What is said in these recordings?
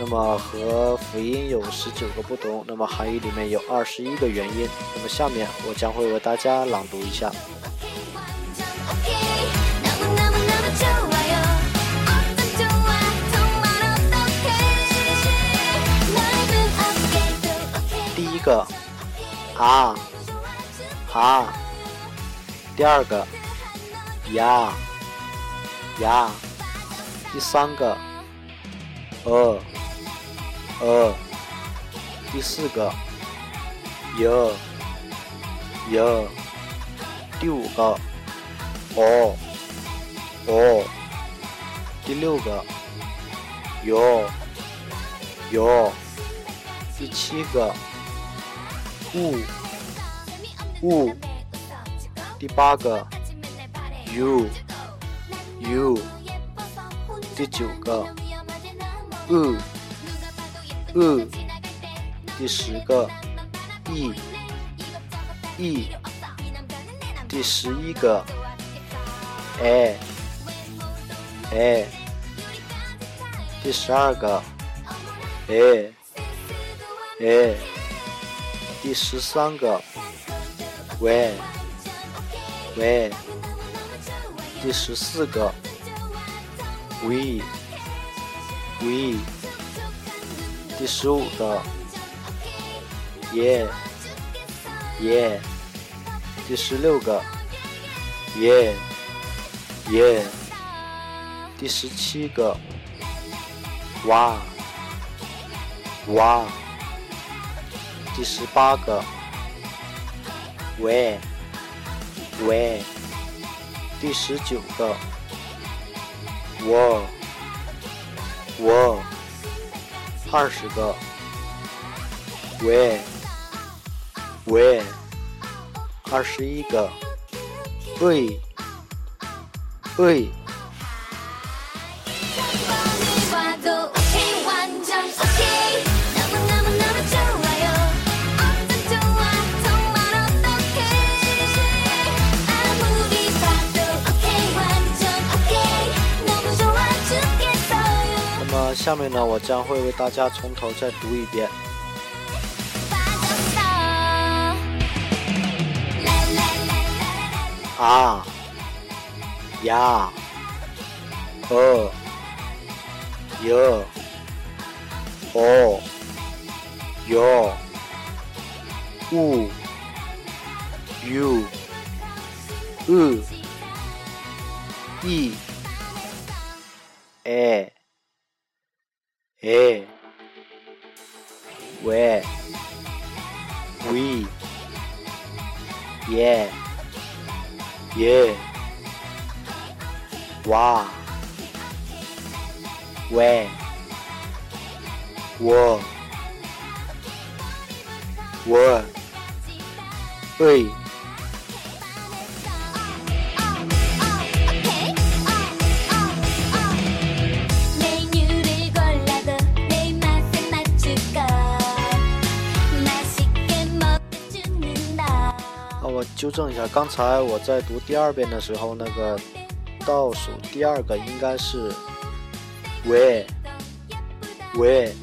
那么和辅音有十九个不同，那么韩语里面有二十一个元音。那么下面我将会为大家朗读一下。第一个啊啊，第二个呀呀，第三个呃。呃，第四个，y y，第五个哦哦第六个，yo yo，第七个，u u，第八个，u u，第九个，u。呃，第十个，e e，第十一个，a a，第十二个，a a，第十三个，w w，第十四个，we we。第十五个，耶。耶，第十六个，耶。耶，第十七个，哇。哇，第十八个，喂。喂，第十九个，我。我。二十个，喂。喂，二十一个，喂喂。下面呢，我将会为大家从头再读一遍。啊，呀，呃，哟，哦，哟，呜，u，呃，一，哎。Hey. Where. We. Yeah. Yeah. Wow. When. Whoa. Whoa. Hey. 纠正一下，刚才我在读第二遍的时候，那个倒数第二个应该是喂喂。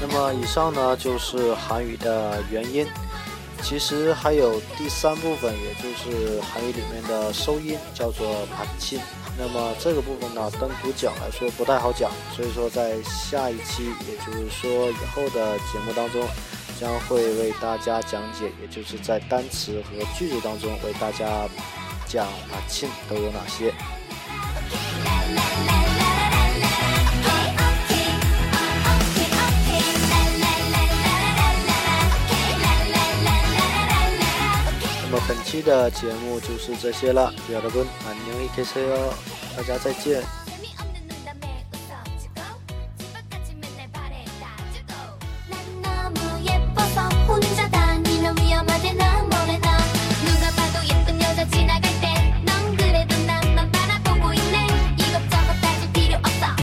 那么以上呢就是韩语的元音。其实还有第三部分，也就是韩语里面的收音，叫做盘庆。那么这个部分呢，单独讲来说不太好讲，所以说在下一期，也就是说以后的节目当中，将会为大家讲解，也就是在单词和句子当中为大家讲盘庆都有哪些。本期的节目就是这些了，여러분안녕히계세 요， 大家再见。